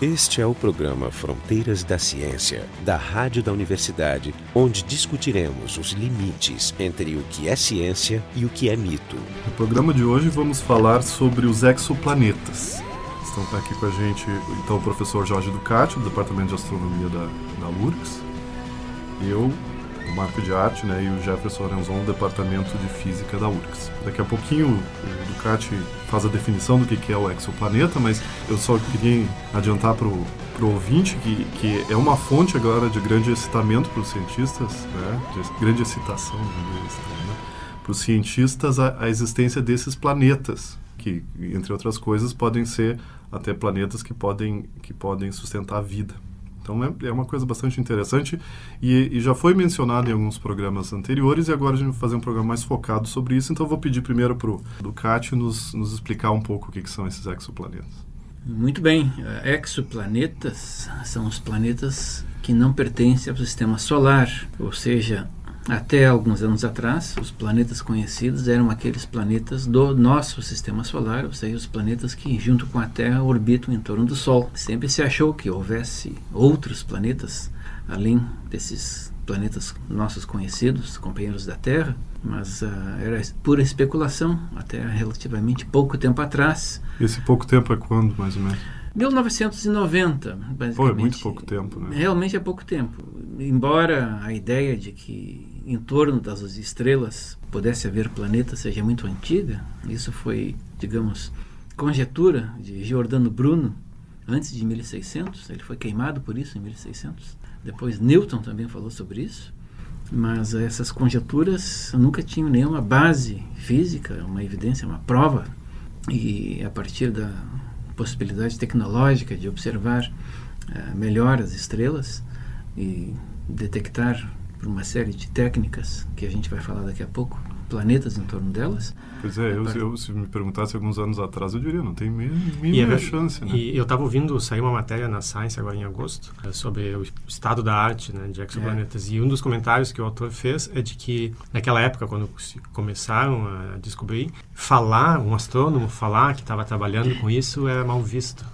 Este é o programa Fronteiras da Ciência, da Rádio da Universidade, onde discutiremos os limites entre o que é ciência e o que é mito. No programa de hoje vamos falar sobre os exoplanetas. Estão aqui com a gente então o professor Jorge Ducati, do Departamento de Astronomia da, da URGS, eu, o Marco de Arte, né, e o Jefferson Arenzon, do Departamento de Física da URGS. Daqui a pouquinho o Ducati faz a definição do que é o exoplaneta, mas eu só queria adiantar para o ouvinte que, que é uma fonte agora de grande excitamento para os cientistas, né, de grande excitação, né, para os cientistas a, a existência desses planetas, que, entre outras coisas, podem ser até planetas que podem, que podem sustentar a vida. Então é, é uma coisa bastante interessante e, e, já foi mencionado em alguns programas anteriores e agora a gente vai fazer um programa mais focado sobre isso. Então eu vou pedir primeiro para o Ducati nos, nos explicar um pouco o que, que são esses exoplanetas. Muito bem. Exoplanetas são os planetas que não pertencem ao sistema solar, ou seja, até alguns anos atrás, os planetas conhecidos eram aqueles planetas do nosso sistema solar, ou seja, os planetas que, junto com a Terra, orbitam em torno do Sol. Sempre se achou que houvesse outros planetas além desses planetas nossos conhecidos, companheiros da Terra, mas uh, era pura especulação até relativamente pouco tempo atrás. Esse pouco tempo é quando, mais ou menos? 1990, basicamente. É muito pouco tempo, né? Realmente é pouco tempo. Embora a ideia de que em torno das estrelas pudesse haver planetas seja muito antiga, isso foi, digamos, conjetura de Giordano Bruno antes de 1600, ele foi queimado por isso em 1600. Depois Newton também falou sobre isso, mas essas conjecturas nunca tinham nenhuma base física, uma evidência, uma prova. E a partir da possibilidade tecnológica de observar uh, melhor as estrelas e detectar por uma série de técnicas que a gente vai falar daqui a pouco, planetas em torno delas. Pois é, eu, eu, se me perguntasse alguns anos atrás, eu diria, não tem mínima é, chance, né? E eu estava ouvindo sair uma matéria na Science agora em agosto é, sobre o estado da arte né, de exoplanetas. É. E um dos comentários que o autor fez é de que, naquela época, quando se começaram a descobrir, falar, um astrônomo falar que estava trabalhando com isso era mal visto.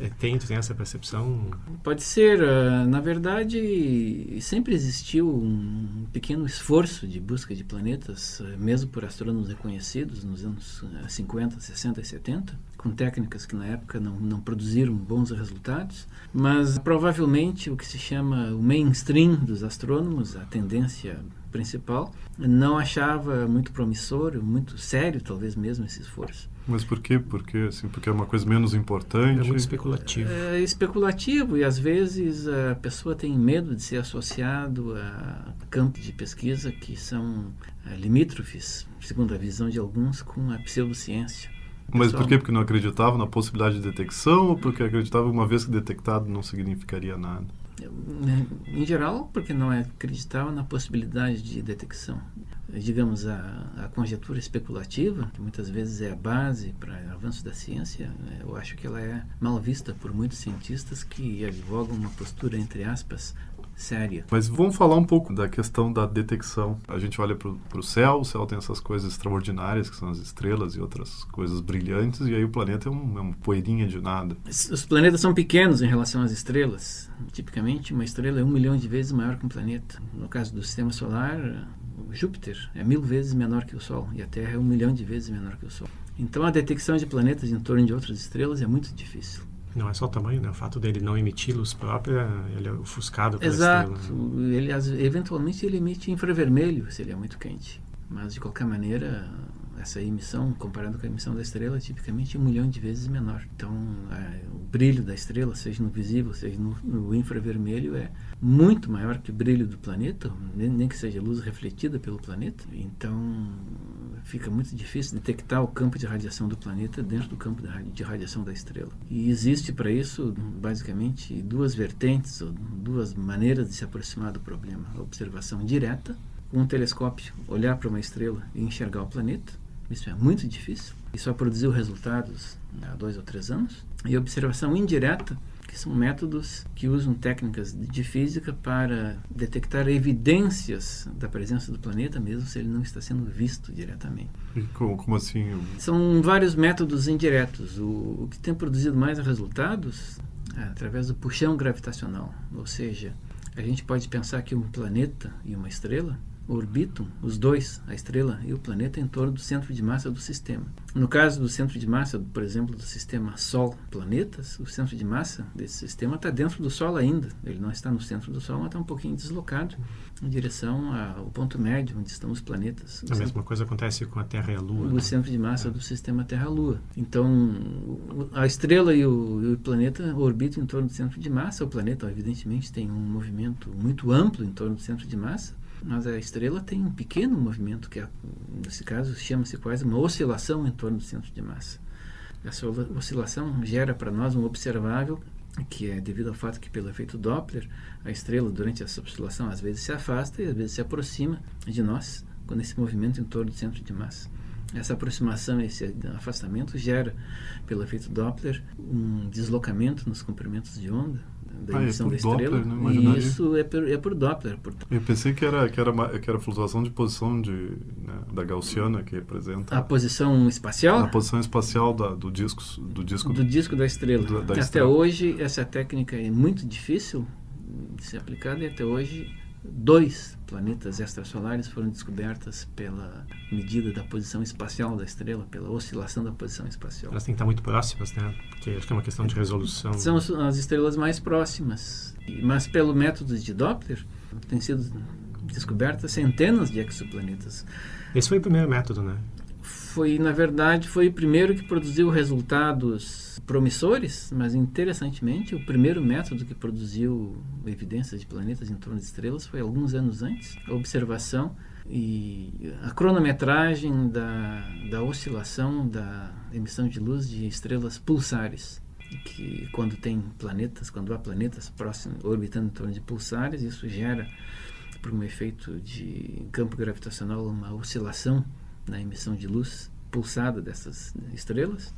É, tem, tu tem essa percepção? Pode ser. Uh, na verdade, sempre existiu um pequeno esforço de busca de planetas, uh, mesmo por astrônomos reconhecidos, nos anos 50, 60 e 70, com técnicas que na época não, não produziram bons resultados, mas provavelmente o que se chama o mainstream dos astrônomos, a tendência principal, não achava muito promissor, muito sério, talvez mesmo, esse esforço. Mas por quê? Porque, assim, porque é uma coisa menos importante? É muito especulativo. É especulativo e às vezes a pessoa tem medo de ser associado a campos de pesquisa que são é, limítrofes, segundo a visão de alguns, com a pseudociência. Mas por quê? Porque não acreditava na possibilidade de detecção ou porque acreditava que uma vez que detectado não significaria nada? Em geral, porque não acreditava na possibilidade de detecção. Digamos, a, a conjectura especulativa, que muitas vezes é a base para avanço da ciência, né, eu acho que ela é mal vista por muitos cientistas que advogam uma postura, entre aspas, séria. Mas vamos falar um pouco da questão da detecção. A gente olha para o céu, o céu tem essas coisas extraordinárias, que são as estrelas e outras coisas brilhantes, e aí o planeta é, um, é uma poeirinha de nada. Os planetas são pequenos em relação às estrelas. Tipicamente, uma estrela é um milhão de vezes maior que um planeta. No caso do sistema solar, Júpiter é mil vezes menor que o Sol e a Terra é um milhão de vezes menor que o Sol. Então a detecção de planetas em torno de outras estrelas é muito difícil. Não é só o tamanho, né? O fato dele não emitir luz própria, ele é ofuscado pela Exato. estrela. Né? Ele, eventualmente ele emite infravermelho se ele é muito quente. Mas de qualquer maneira, essa emissão, comparado com a emissão da estrela, é tipicamente um milhão de vezes menor. Então, é, o brilho da estrela, seja no visível, seja no, no, infravermelho, é muito maior que o brilho do planeta, nem, nem, que seja luz refletida pelo planeta. Então, fica muito difícil detectar o campo de radiação do planeta dentro do campo de radiação da estrela. E existe para isso, basicamente, duas vertentes, ou duas maneiras de se aproximar do problema: a observação direta com um telescópio olhar para uma estrela e enxergar o planeta isso é muito difícil e só produziu resultados há dois ou três anos. E observação indireta, que são métodos que usam técnicas de física para detectar evidências da presença do planeta, mesmo se ele não está sendo visto diretamente. E como, como assim? São vários métodos indiretos. O, o que tem produzido mais resultados através do puxão gravitacional. Ou seja, a gente pode pensar que um planeta e uma estrela orbitam, os dois, a estrela e o planeta, em torno do centro de massa do sistema. No caso do centro de massa, por exemplo, do sistema Sol-planetas, o centro de massa desse sistema está dentro do Sol ainda. Ele não está no centro do Sol, mas está um pouquinho deslocado em direção ao ponto médio, onde estão os planetas. A mesma coisa acontece com a Terra e a Lua. O né? centro de massa é. do sistema Terra-Lua. Então, a estrela e o, e o, planeta orbitam em torno do centro de massa. O planeta, evidentemente, tem um movimento muito amplo em torno do centro de massa. Mas a estrela tem um pequeno movimento, que é, nesse caso chama-se quase uma oscilação em torno do centro de massa. Essa oscilação gera para nós um observável que é devido ao fato que, pelo efeito Doppler, a estrela, durante essa oscilação, às vezes se afasta e às vezes se aproxima de nós, com esse movimento em torno do centro de massa. Essa aproximação, esse afastamento, gera, pelo efeito Doppler, um deslocamento nos comprimentos de onda, da ah, emissão é da estrela. Doppler, né? E isso é por, é por Doppler. Por... Eu pensei que era, que, era, que era flutuação de posição de, né, da gaussiana que representa... A posição espacial? A posição espacial da, do, disco, do disco... Do disco da estrela. Da, da até estrela. hoje, essa técnica é muito difícil de ser aplicada e até hoje dois planetas extrasolares foram descobertas pela medida da posição espacial da estrela, pela oscilação da posição espacial. Elas têm que estar muito próximas, né? Porque acho que é uma questão de resolução. São as estrelas mais próximas. Mas pelo método de Doppler, têm sido descobertas centenas de exoplanetas. Esse foi o primeiro método, né? Foi, na verdade, foi o primeiro que produziu resultados promissores, mas interessantemente, o primeiro método que produziu evidências de planetas em torno de estrelas foi alguns anos antes. A observação e a cronometragem da, da oscilação da emissão de luz de estrelas pulsares que quando tem planetas, quando há planetas próximos orbitando em torno de pulsares, isso gera por um efeito de campo gravitacional uma oscilação na emissão de luz pulsada dessas estrelas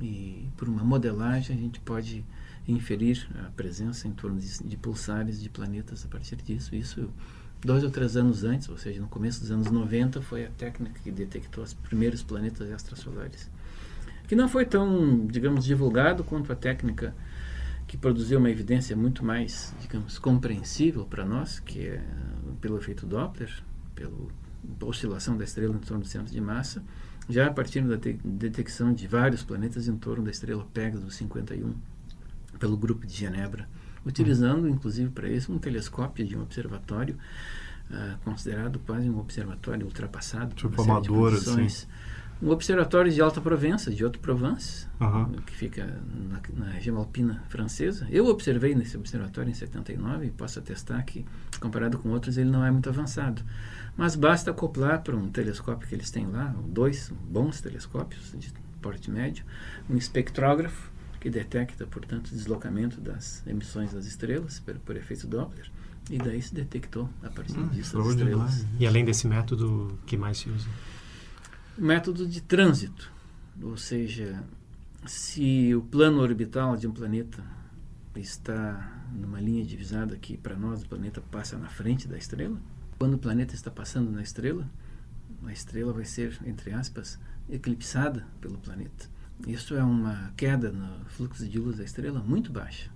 e por uma modelagem a gente pode inferir a presença em torno de, de pulsares de planetas a partir disso. Isso dois ou três anos antes, ou seja, no começo dos anos 90, foi a técnica que detectou os primeiros planetas extrasolares. Que não foi tão, digamos, divulgado quanto a técnica que produziu uma evidência muito mais, digamos, compreensível para nós, que é pelo efeito Doppler, pela oscilação da estrela em torno do centro de massa, já a partir da detecção de vários planetas em torno da estrela Pegasus 51 pelo grupo de Genebra, utilizando uhum. inclusive para isso um telescópio de um observatório uh, considerado quase um observatório ultrapassado tipo amador assim um observatório de Alta Provença, de Haute-Provence, uhum. que fica na, na, região alpina francesa. Eu observei nesse observatório em 79 e posso atestar que, comparado com outros, ele não é muito avançado. Mas basta acoplar para um telescópio que eles têm lá, dois bons telescópios de porte médio, um espectrógrafo que detecta, portanto, o deslocamento das emissões das estrelas por, por efeito Doppler. E daí se detectou a partir hum, disso as estrelas. E além desse método, que mais se usa? Método de trânsito, ou seja, se o plano orbital de um planeta está numa linha divisada que para nós o planeta passa na frente da estrela, quando o planeta está passando na estrela, a estrela vai ser, entre aspas, eclipsada pelo planeta. Isso é uma queda no fluxo de luz da estrela muito baixa,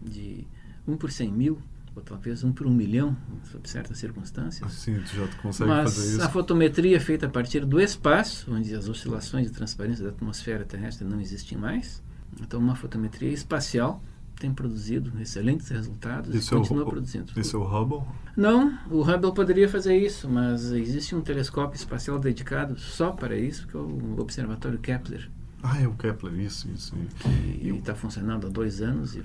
de 1 por 100 mil, talvez 1 por 1 milhão, sob certas circunstâncias. Sim, tu já consegue Mas fazer isso. a fotometria é feita a partir do espaço, onde as oscilações de transparência da atmosfera terrestre não existem mais. Então, uma fotometria espacial tem produzido excelentes resultados isso e continua é o, produzindo. Isso é o Hubble? Não, o Hubble poderia fazer isso, mas existe um telescópio espacial dedicado só para isso, que é o Observatório Kepler. Ah, é o Kepler, isso, isso. Que está funcionando há dois anos e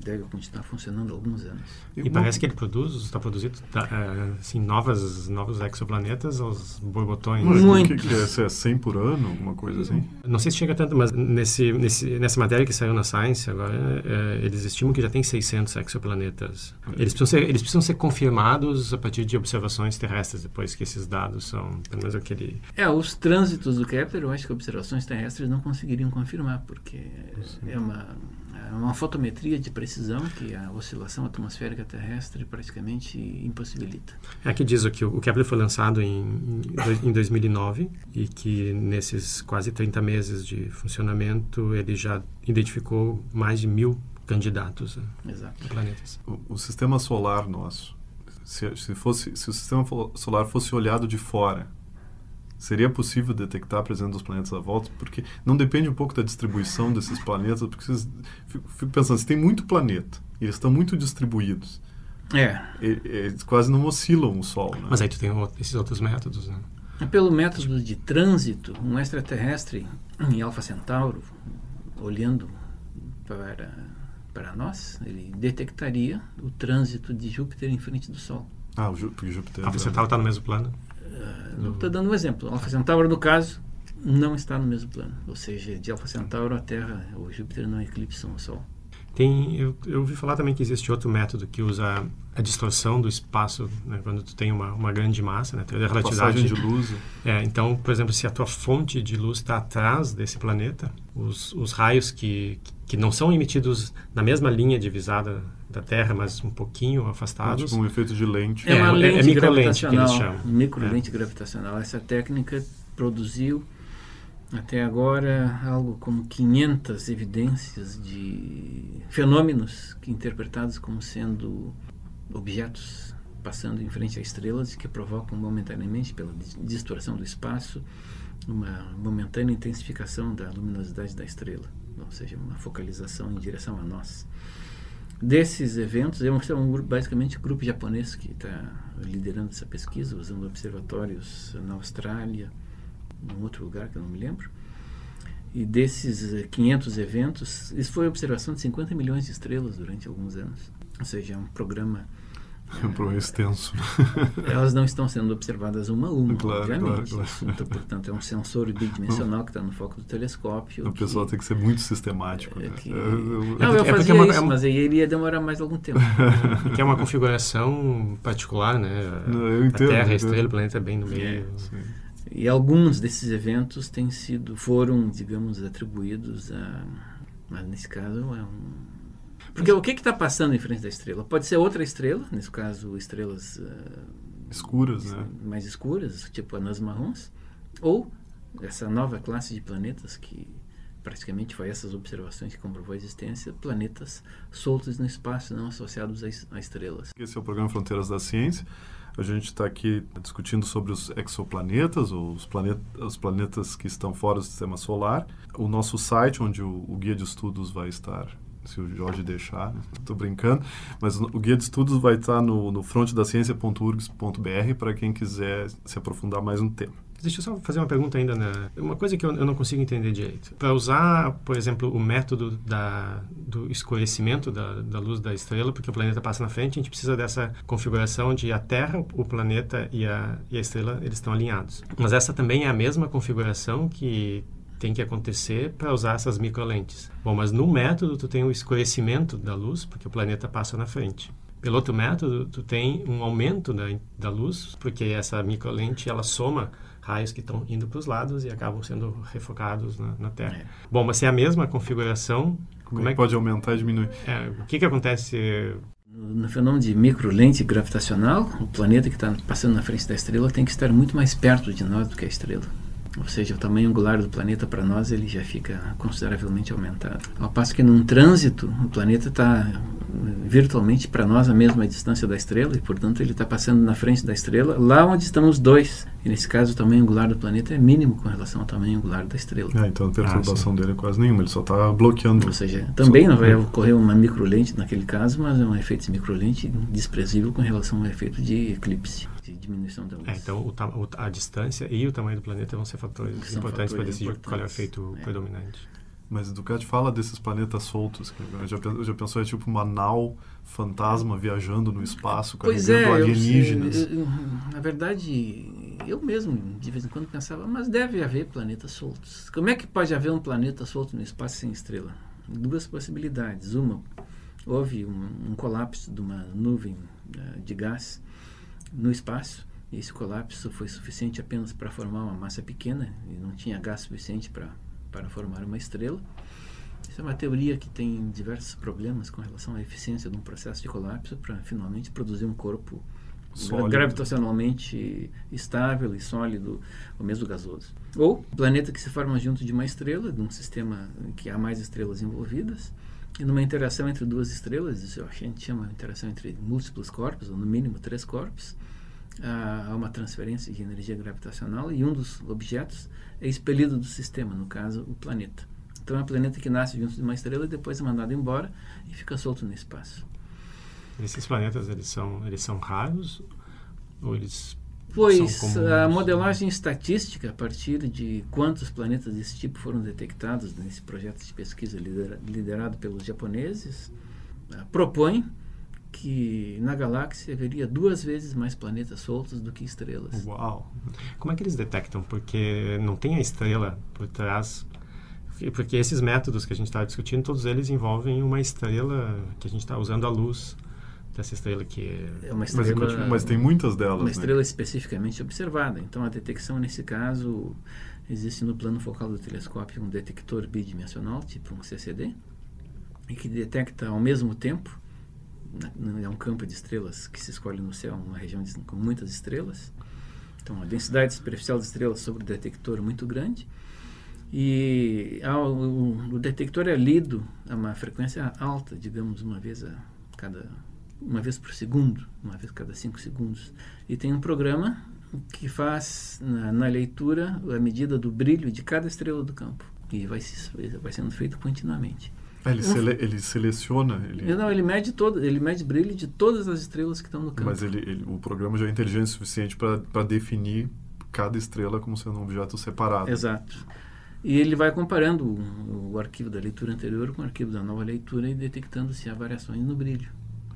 deve continuar funcionando há alguns anos. E, e parece que ele produz, está produzindo tá, é, assim, novas, novos exoplanetas aos borbotões. Muito. O que, que é? é 100 por ano, alguma coisa assim? Não sei se chega tanto, mas nesse, nesse, nessa matéria que saiu na Science agora, é, eles estimam que já tem 600 exoplanetas. Eles precisam, ser, eles precisam ser confirmados a partir de observações terrestres, depois que esses dados são, pelo menos aquele... É, os trânsitos do Kepler, eu acho que observações terrestres não conseguiriam confirmar, porque Sim. é uma uma fotometria de precisão que a oscilação atmosférica terrestre praticamente impossibilita. É que diz que o Kepler foi lançado em, em 2009 e que nesses quase 30 meses de funcionamento ele já identificou mais de mil candidatos Exato. a planetas. O, o sistema solar nosso, se, se, fosse, se o sistema solar fosse olhado de fora, seria possível detectar a presença dos planetas à volta? Porque não depende um pouco da distribuição desses planetas, porque vocês, fico, fico pensando, se tem muito planeta e eles estão muito distribuídos, É. eles quase não oscilam o Sol. Né? Mas aí tu tem esses outros métodos, né? Pelo método de trânsito, um extraterrestre em Alfa Centauro, olhando para, para nós, ele detectaria o trânsito de Júpiter em frente do Sol. Ah, o Jú- Júpiter... A Centauro está no mesmo plano? Estou dando um exemplo. Alfa Centauro, no caso, não está no mesmo plano. Ou seja, de Alfa Centauro, a Terra, o Júpiter não eclipsam o Sol. Tem, eu, eu ouvi falar também que existe outro método que usa a distorção do espaço, né, quando tu tem uma, uma grande massa, né, teoria da relatividade. Passagem de luz. É, então, por exemplo, se a tua fonte de luz está atrás desse planeta, os, os raios que, que não são emitidos na mesma linha divisada da Terra, mas um pouquinho É afastados, tipo um efeito de lente. É, uma É, é lente microlente que eles gravitacional. chamam. Microlente gravitacional. Essa técnica produziu até agora algo como 500 evidências de fenômenos que interpretados como sendo objetos passando em frente a estrelas e que provocam momentaneamente pela dis- distorção do espaço uma momentânea intensificação da luminosidade da estrela, ou seja, uma focalização em direção a nós desses eventos, é um, basicamente um grupo japonês que está liderando essa pesquisa, usando observatórios na Austrália, num outro lugar que eu não me lembro. E desses eh, 500 eventos, isso foi observação de 50 milhões de estrelas durante alguns anos. Ou seja, é um programa. É um problema extenso. Elas não estão sendo observadas uma a uma, Claro, obviamente. claro, Isso, então, portanto, é um sensor bidimensional que está no foco do telescópio. O que- pessoal tem que ser muito sistemático. é né? que- Eu- eu- Não, eu é porque fazia é uma- isso, é uma- mas aí iria demorar mais algum tempo. que é uma configuração particular, né? Não, eu a entendo, Terra, a eu estrela, entendo. o planeta é bem no meio. É. E alguns desses eventos têm sido, foram, digamos, atribuídos a, mas nesse caso é um, porque o que está passando em frente da estrela? Pode ser outra estrela, nesse caso estrelas ah, Escuras, né? mais escuras, tipo anãs marrons, ou essa nova classe de planetas que praticamente foi essas observações que comprovou a existência, planetas soltos no espaço, não associados a, es- a estrelas. Esse é o programa Fronteiras da Ciência. A gente está aqui discutindo sobre os exoplanetas, os, planet, os planetas que estão fora do sistema solar. O nosso site, onde o, o guia de estudos vai estar, se o Jorge deixar, estou brincando, mas o, guia de estudos vai estar no, no frontedaciencia.urgs.br para quem quiser se aprofundar mais no tema. Deixa eu só fazer uma pergunta ainda. Né? Uma coisa que eu, eu não consigo entender direito. Para usar, por exemplo, o método da, do escurecimento da, da luz da estrela, porque o planeta passa na frente, a gente precisa dessa configuração de a Terra, o planeta e a, e a estrela eles estão alinhados. Mas essa também é a mesma configuração que tem que acontecer para usar essas microlentes. Bom, mas no método tu tem o escurecimento da luz, porque o planeta passa na frente. Pelo outro método, tu tem um aumento da, da luz, porque essa microlente ela soma raios que estão indo para os lados e acabam sendo refocados na, na Terra. É. Bom, mas se é a mesma configuração, Como, é que pode aumentar e diminuir? é, o que que acontece? No, no fenômeno de microlente gravitacional, o planeta que está passando na frente da estrela tem que estar muito mais perto de nós do que a estrela. Ou seja, o tamanho angular do planeta para nós ele já fica consideravelmente aumentado. Ao passo que num trânsito, o planeta está virtualmente para nós a mesma distância da estrela e, portanto, ele está passando na frente da estrela, lá onde estamos dois. E nesse caso, o tamanho angular do planeta é mínimo com relação ao tamanho angular da estrela. É, então a perturbação dele é quase nenhuma, ele só está bloqueando. Ou seja, também não vai ocorrer uma microlente naquele caso, mas é um efeito de microlente desprezível com relação ao efeito de eclipse, de diminuição da luz. É, então o, o- a distância e o tamanho do planeta vão ser fatores importantes para decidir qual é o importantes, efeito é. predominante. Mas Ducati fala desses planetas soltos. que eu já, eu já pensou, é tipo uma nau fantasma viajando no espaço, Pois carregando é, alienígenas. eu- eu- na verdade, eu mesmo de vez em quando pensava, mas deve haver planetas soltos. Como é que pode haver um planeta solto no espaço sem estrela? Duas possibilidades. Uma, houve um, um colapso de uma nuvem eh, de gás no espaço. Esse colapso foi suficiente apenas para formar uma massa pequena e não tinha gás suficiente para, para formar uma estrela. Isso é uma teoria que tem diversos problemas com relação à eficiência de um processo de colapso para finalmente produzir um corpo Sólido. gravitacionalmente estável e sólido, ou mesmo gasoso. Ou planeta que se forma junto de uma estrela, de um sistema que há mais estrelas envolvidas, e numa interação entre duas estrelas, isso a gente chama de interação entre múltiplos corpos, ou no mínimo três corpos, há uma transferência de energia gravitacional e um dos objetos é expelido do sistema, no caso, o planeta. Então é um planeta que nasce junto de uma estrela e depois é mandado embora e fica solto no espaço. Esses planetas, eles são, eles são raros ou eles Pois a modelagem estatística, a partir de quantos planetas desse tipo foram detectados nesse projeto de pesquisa liderado pelos japoneses, uh, propõe que na galáxia haveria duas vezes mais planetas soltos do que estrelas. Uau! Como é que eles detectam? Porque não tem a estrela por trás. Porque esses métodos que a gente está discutindo, todos eles envolvem uma estrela que a gente está usando a luz dessa estrela que é, é uma estrela, mas, mas, tem muitas delas, uma né? estrela especificamente observada. Então a detecção nesse caso existe no plano focal do telescópio um detector bidimensional, tipo um CCD, e que detecta ao mesmo tempo é um campo de estrelas que se escolhe no céu, uma região de, com muitas estrelas. Então, a densidade superficial de estrelas sobre o detector é muito grande. E ao, o, o, detector é lido a uma frequência alta, digamos, uma vez a cada uma vez por segundo, uma vez cada cinco segundos. E tem um programa que faz na, na leitura a medida do brilho de cada estrela do campo. E vai, vai sendo feito continuamente. Ah, ele, sele, ele seleciona? Ele... Não, ele mede todo, ele mede brilho de todas as estrelas que estão no campo. Mas ele, ele o programa já é inteligente o suficiente para definir cada estrela como sendo um objeto separado. Exato. E ele vai comparando o, o arquivo da leitura anterior com o arquivo da nova leitura e detectando se há variações no brilho.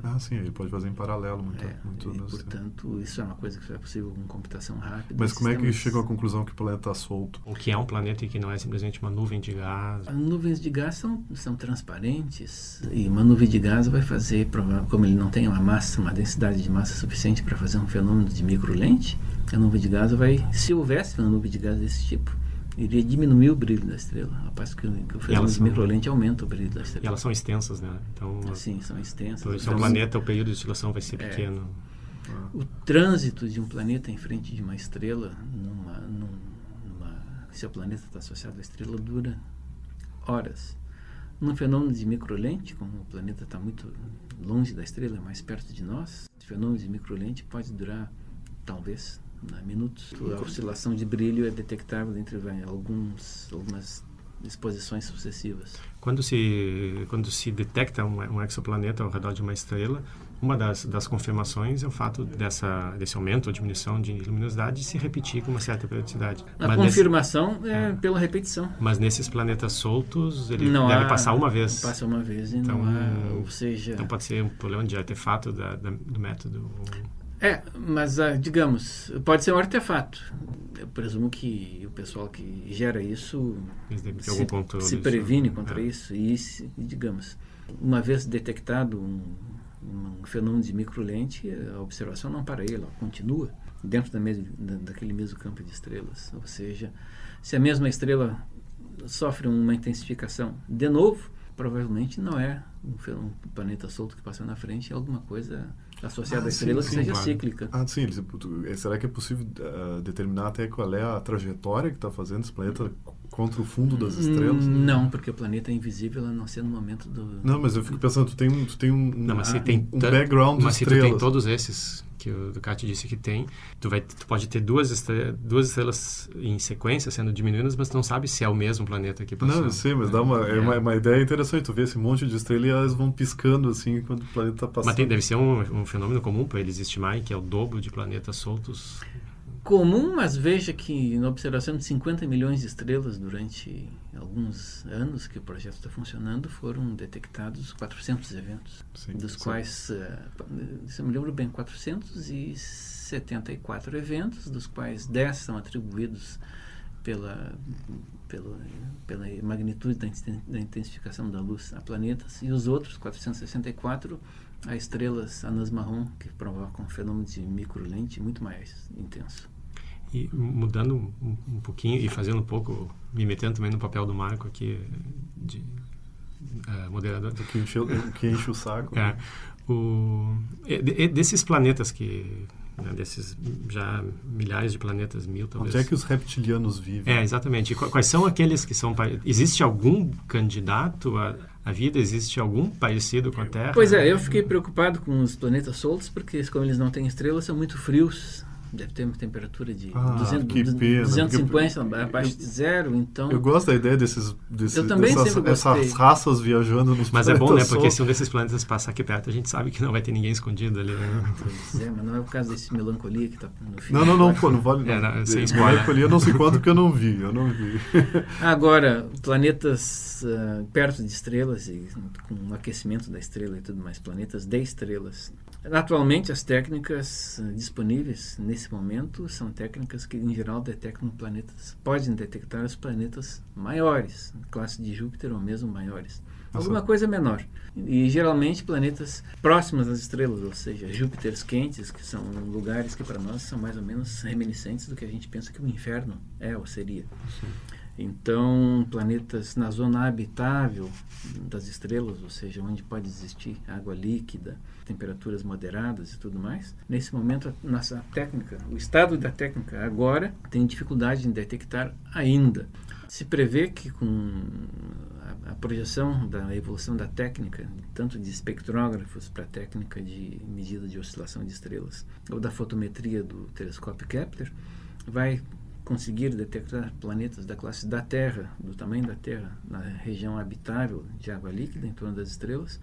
Ah, sim, ele pode fazer em paralelo muito. É, muito e, portanto, isso é uma coisa que é possível com computação rápida. Mas como é que chega à conclusão que o planeta está solto? O que é um planeta e que não é simplesmente uma nuvem de gás? As nuvens de gás são, são transparentes e uma nuvem de gás vai fazer, como ele não tem uma massa, uma densidade de massa suficiente para fazer um fenômeno de microlente, a nuvem de gás vai, se houvesse uma nuvem de gás desse tipo, iria diminuir o brilho da estrela, ao passo que, que fenômeno de microlente aumenta o brilho da estrela. E elas são extensas, né? Então, Sim, são extensas. Então, se é um planeta, o período de oscilação vai ser é, pequeno. O trânsito de um planeta em frente de uma estrela, numa, numa, se o planeta está associado à estrela, dura horas. Num fenômeno de microlente, como o planeta está muito longe da estrela, mais perto de nós, o fenômeno de microlente pode durar talvez né, minutos. A oscilação de brilho é detectável entre alguns, algumas exposições sucessivas. Quando se, quando se detecta um, um exoplaneta ao redor de uma estrela, uma das, das confirmações é o fato dessa, desse aumento ou diminuição de luminosidade se repetir com uma certa periodicidade. A mas confirmação nesse, é, é, pela repetição. Mas nesses planetas soltos, ele não deve há, passar uma vez. Passa uma vez então, há, ou seja... Então pode ser um problema de artefato da, da, do método. É, mas uh, digamos, pode ser um artefato. Eu presumo que o pessoal que gera isso se, se previne contra é. isso. E, digamos, uma vez detectado um, um, fenômeno de microlente, a observação não para aí, ela continua dentro da mesmo, da, daquele mesmo campo de estrelas. Ou seja, se a mesma estrela sofre uma intensificação de novo, provavelmente não é um, um planeta solto que passou na frente, é alguma coisa associada ah, à estrela sim, que sim, seja claro. cíclica. Ah, sim. Eh, será que é possível uh, determinar até qual é a trajetória que está fazendo esse planeta contra o fundo das estrelas? Não, porque o planeta é invisível a não ser no momento do... Não, mas eu fico pensando, tu tem, tu tem um, não, mas ah, tem um background mas de estrelas. Mas se tu tem todos esses que o Ducati disse que tem, tu, vai, tu pode ter duas, estrelas, duas estrelas em sequência sendo diminuídas, mas tu não sabe se é o mesmo planeta que passou. Não, sim, mas dá uma, é. é uma, uma, ideia interessante. Tu vê esse monte de estrelas e elas vão piscando assim quando o planeta está passando. Mas tem, deve ser um, um fenômeno comum para eles estimarem que é o dobro de planetas soltos comum, mas veja que na observação de 50 milhões de estrelas durante alguns anos que o projeto está funcionando, foram detectados 400 eventos, sim, dos sim. quais, uh, se eu me lembro bem, 474 eventos, dos quais 10 são atribuídos pela, pela, pela magnitude da, intensificação da luz a planetas, e os outros, 464, a estrelas anãs marrom, que provocam fenômenos de microlente muito mais intenso. E mudando um, um, pouquinho e fazendo um pouco, me metendo também no papel do Marco aqui, de uh, moderador. Do que enche, que enche o saco. É, o, desses planetas que, né, desses já milhares de planetas, mil talvez. Onde é que os reptilianos vivem? É, exatamente. Quais são aqueles que são... Existe algum candidato a, a vida? Existe algum parecido com a Terra? Pois é, eu fiquei preocupado com os planetas soltos, porque como eles não têm estrelas, são muito frios deve ter uma temperatura de ah, 200, que pena, 250 porque, abaixo de zero, então... Eu gosto da ideia desses, desses eu também dessas, sempre essas raças viajando nos Mas é bom, né? Porque se um desses planetas passar aqui perto, a gente sabe que não vai ter ninguém escondido ali, né? Pois é, mas não é por causa desse melancolia que está no final. Não, não, não, pô, não vale É, não. não, sem spoiler. Melancolia não se conta porque eu não vi, eu não vi. Agora, planetas uh, perto de estrelas e com o aquecimento da estrela e tudo mais, planetas de estrelas. Atualmente, as técnicas uh, disponíveis nesse momento são técnicas que, em geral, detectam planetas, podem detectar os planetas maiores, classe de Júpiter ou mesmo maiores. Alguma coisa menor. E geralmente planetas próximos às estrelas, ou seja, Júpiteres quentes, que são lugares que para nós são mais ou menos reminiscentes do que a gente pensa que o inferno é ou seria. Sim. Então, planetas na zona habitável das estrelas, ou seja, onde pode existir água líquida, temperaturas moderadas e tudo mais. Nesse momento, a nossa técnica, o estado da técnica agora tem dificuldade em detectar ainda. Se prevê que com a, projeção da evolução da técnica, tanto de espectrógrafos para a técnica de medida de oscilação de estrelas, ou da fotometria do telescópio Kepler, vai conseguir detectar planetas da classe da Terra, do tamanho da Terra, na região habitável de água líquida em torno das estrelas,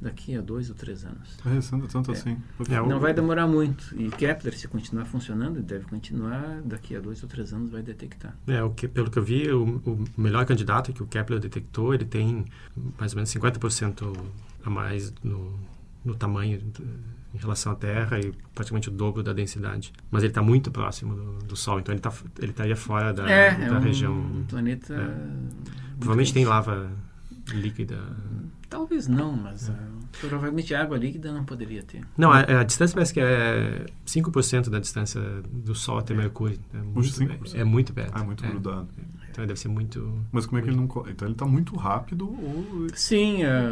daqui a dois ou três anos. É, tanto É. assim. É, Não vai demorar muito. E Kepler, se continuar funcionando, deve continuar, daqui a dois ou três anos vai detectar. É, o que, pelo que eu vi, o, o melhor candidato que o Kepler detectou, ele tem mais ou menos 50% a mais no, no tamanho em relação à Terra e praticamente o dobro da densidade. Mas ele está muito próximo do, do Sol, então ele tá, ele estaria fora da, é, da é um região. planeta. é. Provavelmente tem lava líquida. Talvez não, mas ah, provavelmente água líquida não poderia ter. Não, a, a distância parece que é 5% da distância do Sol até Mercúrio. É muito, 5%. é, é muito perto. Ah, é muito É. grudado. Então deve ser muito. Mas como é que ele não. Então ele está muito rápido ou. Sim, ah,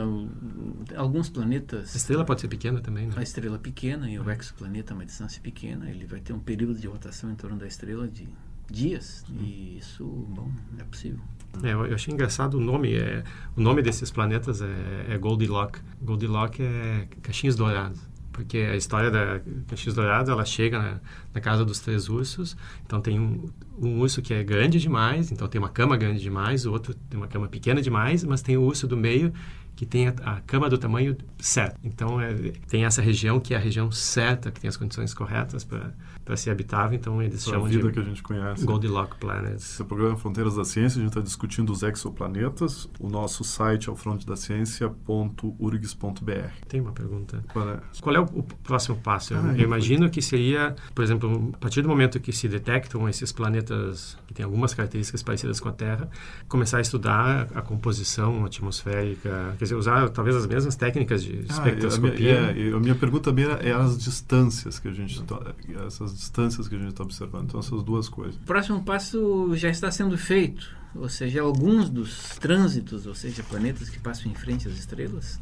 alguns A planetas. estrela pode ser pequena também, né? A estrela pequena e o exoplaneta é uma distância pequena, ele vai ter um período de rotação em torno da estrela de dias e isso, bom, é possível. É, eu, eu achei engraçado o nome. É, o nome desses planetas é, é Goldilocks. Goldilocks é cachinhos dourados. Porque a história da cachinhos dourados, ela chega na, na casa dos três ursos. Então tem um, um urso que é grande demais, então tem uma cama grande demais. O outro tem uma cama pequena demais, mas tem o urso do meio que tem a, a cama do tamanho certo. Então é, tem essa região que é a região certa, que tem as condições corretas para ser habitável. Então eles Essa chamam vida de que a gente conhece. Goldilocks Planets. Esse é o programa Fronteiras da Ciência, a gente está discutindo os exoplanetas. O nosso site é o frontedaciencia.urgs.br. Tem uma pergunta. Para- Qual é o, o próximo passo? Ah, eu imagino que seria, por exemplo, a partir do momento que se detectam esses planetas que têm algumas características parecidas com a Terra, começar a estudar a composição atmosférica, quer dizer, usar talvez as mesmas técnicas de Ah, a, minha, espectroscopia. é, a minha pergunta também era, é as distâncias que a gente tá, essas distâncias que a gente está observando. Então essas duas coisas. O próximo passo já está sendo feito, ou seja, alguns dos trânsitos, ou seja, planetas que passam em frente às estrelas,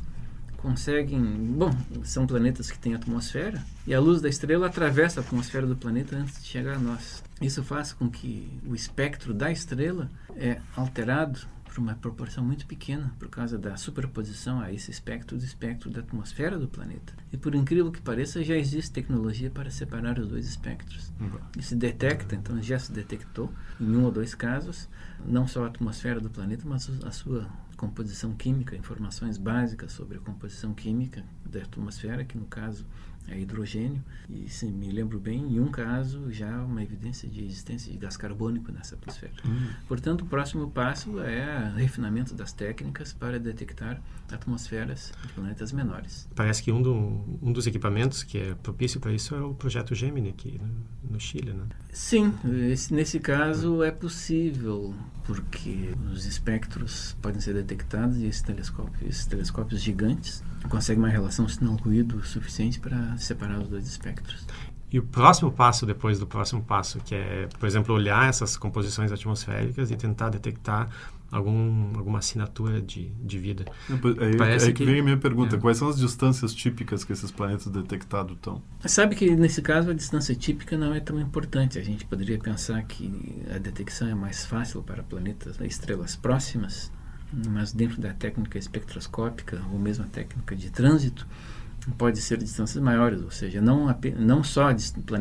conseguem. Bom, são planetas que têm atmosfera e a luz da estrela atravessa a atmosfera do planeta antes de chegar a nós. Isso faz com que o espectro da estrela é alterado por uma proporção muito pequena por causa da superposição a esse espectro do espectro da atmosfera do planeta. E por incrível que pareça, já existe tecnologia para separar os dois espectros. E se detecta, então já se detectou em um ou dois casos, não só a atmosfera do planeta, mas a sua composição química, informações básicas sobre a composição química da atmosfera, que no caso é hidrogênio. E se me lembro bem, em um caso já uma evidência de existência de gás carbônico nessa atmosfera. Portanto, o próximo passo é refinamento das técnicas para detectar atmosferas de planetas menores. Parece que um, do, um dos equipamentos que é propício para isso é o projeto Gemini aqui no, no Chile, né? Sim, esse- nesse caso é possível, porque os espectros podem ser detectados e esse telescópio, esses telescópios gigantes conseguem uma relação sinal-ruído suficiente para separar os dois espectros. E o próximo passo depois do próximo passo, que é, por exemplo, olhar essas composições atmosféricas e tentar detectar algum, alguma assinatura de, de vida. Aí, Parece aí que vem a minha pergunta, é. quais são as distâncias típicas que esses planetas detectados estão? Sabe que nesse caso a distância típica não é tão importante. A gente poderia pensar que a detecção é mais fácil para planetas, estrelas próximas, mas dentro da técnica espectroscópica ou mesmo a técnica de trânsito, pode ser distâncias maiores, ou seja, não, não só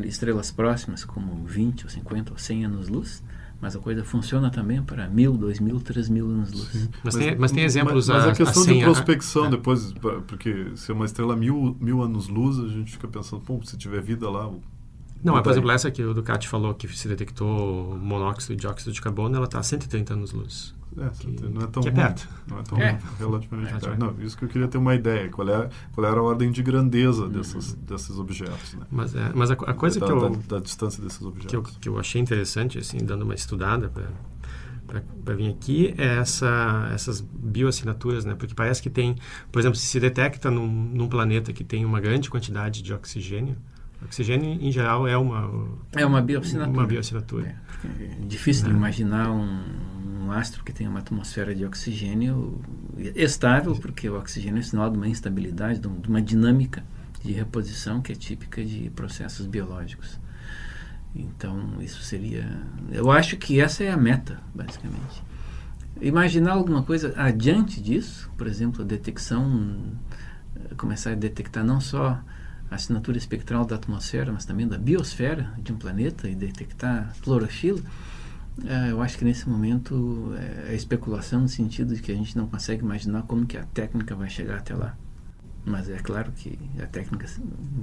estrelas próximas, como 20 ou 50 ou 100 anos-luz, mas a coisa funciona também para mil, dois mil, três mil anos-luz. Mas, mas, tem, mas tem exemplos... Mas, mas a, questão assim, de prospecção a, depois, porque se é uma estrela mil, mil anos-luz, a gente fica pensando, pô, se tiver vida lá... Não, mas, por exemplo, essa que o Ducati falou que se detectou monóxido e dióxido de carbono, ela está a 130 anos-luz. É, que, não é tão que é perto. Não é tão é. relativamente é, perto. Não, isso que eu queria ter uma ideia. Qual, é, qual era a ordem de grandeza uhum. desses, desses objetos. Né? Mas, é, mas a, a coisa da, que eu... Da, da, distância desses objetos. Que eu, que eu achei interessante, assim, dando uma estudada para vir aqui, é essa, essas bioassinaturas, né? Porque parece que tem... Por exemplo, se se detecta num, num planeta que tem uma grande quantidade de oxigênio, oxigênio, em geral, é uma... É uma bioassinatura. Uma bioassinatura. É, é difícil de imaginar um um astro que tem uma atmosfera de oxigênio estável, porque o oxigênio é sinal de uma instabilidade, de uma dinâmica de reposição que é típica de processos biológicos. Então, isso seria. Eu acho que essa é a meta, basicamente. Imaginar alguma coisa adiante disso, por exemplo, a detecção, começar a detectar não só a assinatura espectral da atmosfera, mas também da biosfera de um planeta e detectar clorofila é, eu acho que nesse momento é, é especulação no sentido de que a gente não consegue imaginar como que a técnica vai chegar até lá. Mas é claro que a técnica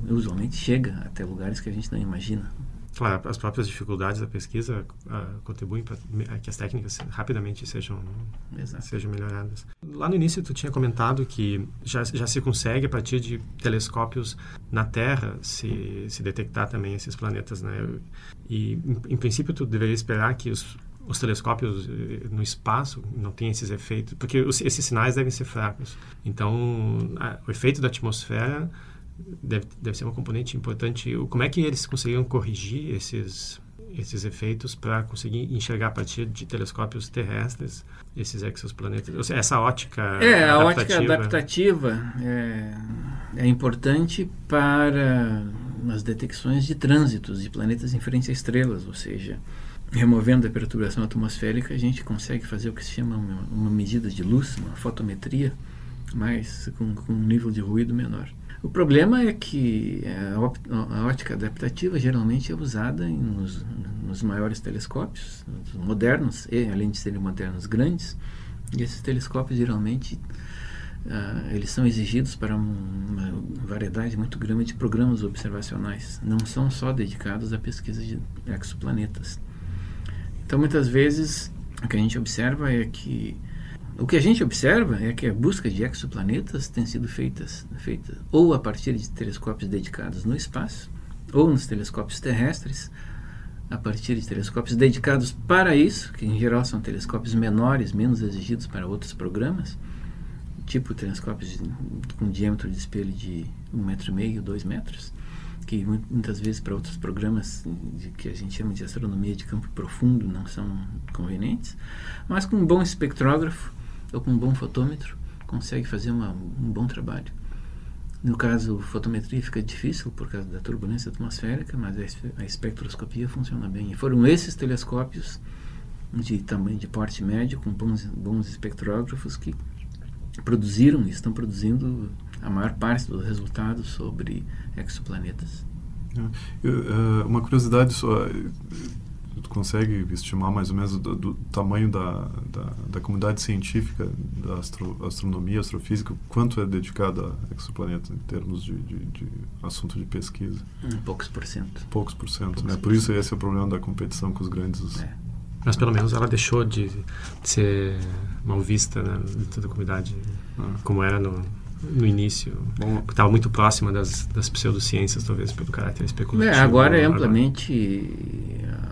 usualmente chega até lugares que a gente não imagina. Claro, as próprias dificuldades da pesquisa uh, contribuem para que as técnicas rapidamente sejam, sejam melhoradas. Lá no início, tu tinha comentado que já, já se consegue, a partir de telescópios na Terra, se, se detectar também esses planetas. Né? E, em, em princípio, tu deveria esperar que os, os telescópios eh, no espaço não tenham esses efeitos, porque os, esses sinais devem ser fracos. Então, a, o efeito da atmosfera deve, deve ser uma componente importante. Como é que eles conseguiram corrigir esses esses efeitos para conseguir enxergar a partir de telescópios terrestres esses exoplanetas? Essa ótica É, a ótica adaptativa é, é importante para as detecções de trânsitos de planetas em frente a estrelas, ou seja, removendo a perturbação atmosférica, a gente consegue fazer o que se chama uma, uma medida de luz, uma fotometria, mas com, com um nível de ruído menor. O problema é que a ótica adaptativa geralmente é usada nos, nos, maiores telescópios, modernos, e além de serem modernos, grandes. E esses telescópios geralmente uh, eles são exigidos para uma variedade muito grande de programas observacionais. Não são só dedicados à pesquisa de exoplanetas. Então, muitas vezes, o que a gente observa é que o que a gente observa é que a busca de exoplanetas tem sido feitas, feita ou a partir de telescópios dedicados no espaço, ou nos telescópios terrestres, a partir de telescópios dedicados para isso, que em geral são telescópios menores, menos exigidos para outros programas, tipo telescópios com diâmetro de espelho de um metro e meio, dois metros, que muitas vezes para outros programas de, que a gente chama de astronomia de campo profundo não são convenientes, mas com um bom espectrógrafo com um bom fotômetro consegue fazer uma, um bom trabalho. No caso, fotometria fica difícil por causa da turbulência atmosférica, mas a, espectroscopia funciona bem. E foram esses telescópios de tamanho de porte médio, com bons, bons espectrógrafos, que produziram e estão produzindo a maior parte dos resultados sobre exoplanetas. É, é, uma curiosidade só, tu consegue estimar mais ou menos do, do tamanho da, da, da, comunidade científica da astro, astronomia, astrofísica, quanto é dedicado a exoplanetas em termos de, de, de assunto de pesquisa? Poucos por cento. Poucos por cento, poucos né? Por isso esse é o problema da competição com os grandes... É. Mas pelo menos ela deixou de ser mal vista né, dentro da comunidade, ah. como era no, no início. Estava muito próxima das, das pseudociências, talvez, pelo caráter especulativo. É, agora é amplamente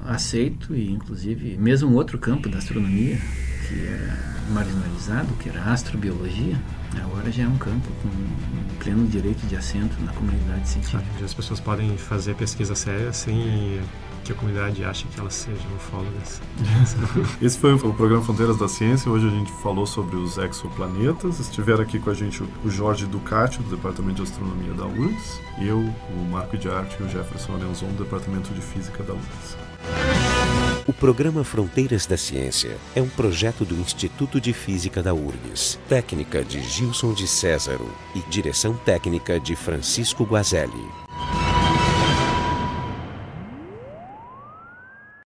aceito e, inclusive, mesmo outro campo da astronomia, que é marginalizado, que era a astrobiologia, agora já é um campo com um pleno direito de assento na comunidade científica. As pessoas podem fazer pesquisa séria sem que a comunidade ache que elas sejam ufólogas. Esse foi o programa Fronteiras da Ciência. Hoje a gente falou sobre os exoplanetas. Estiveram aqui com a gente o Jorge Ducati, do Departamento de Astronomia da URGS, eu, o Marco de Arte e o Jefferson Alenzon, do Departamento de Física da URGS. O programa Fronteiras da Ciência é um projeto do Instituto de Física da URGS, técnica de Gilson de Césaro e direção técnica de Francisco Guazelli.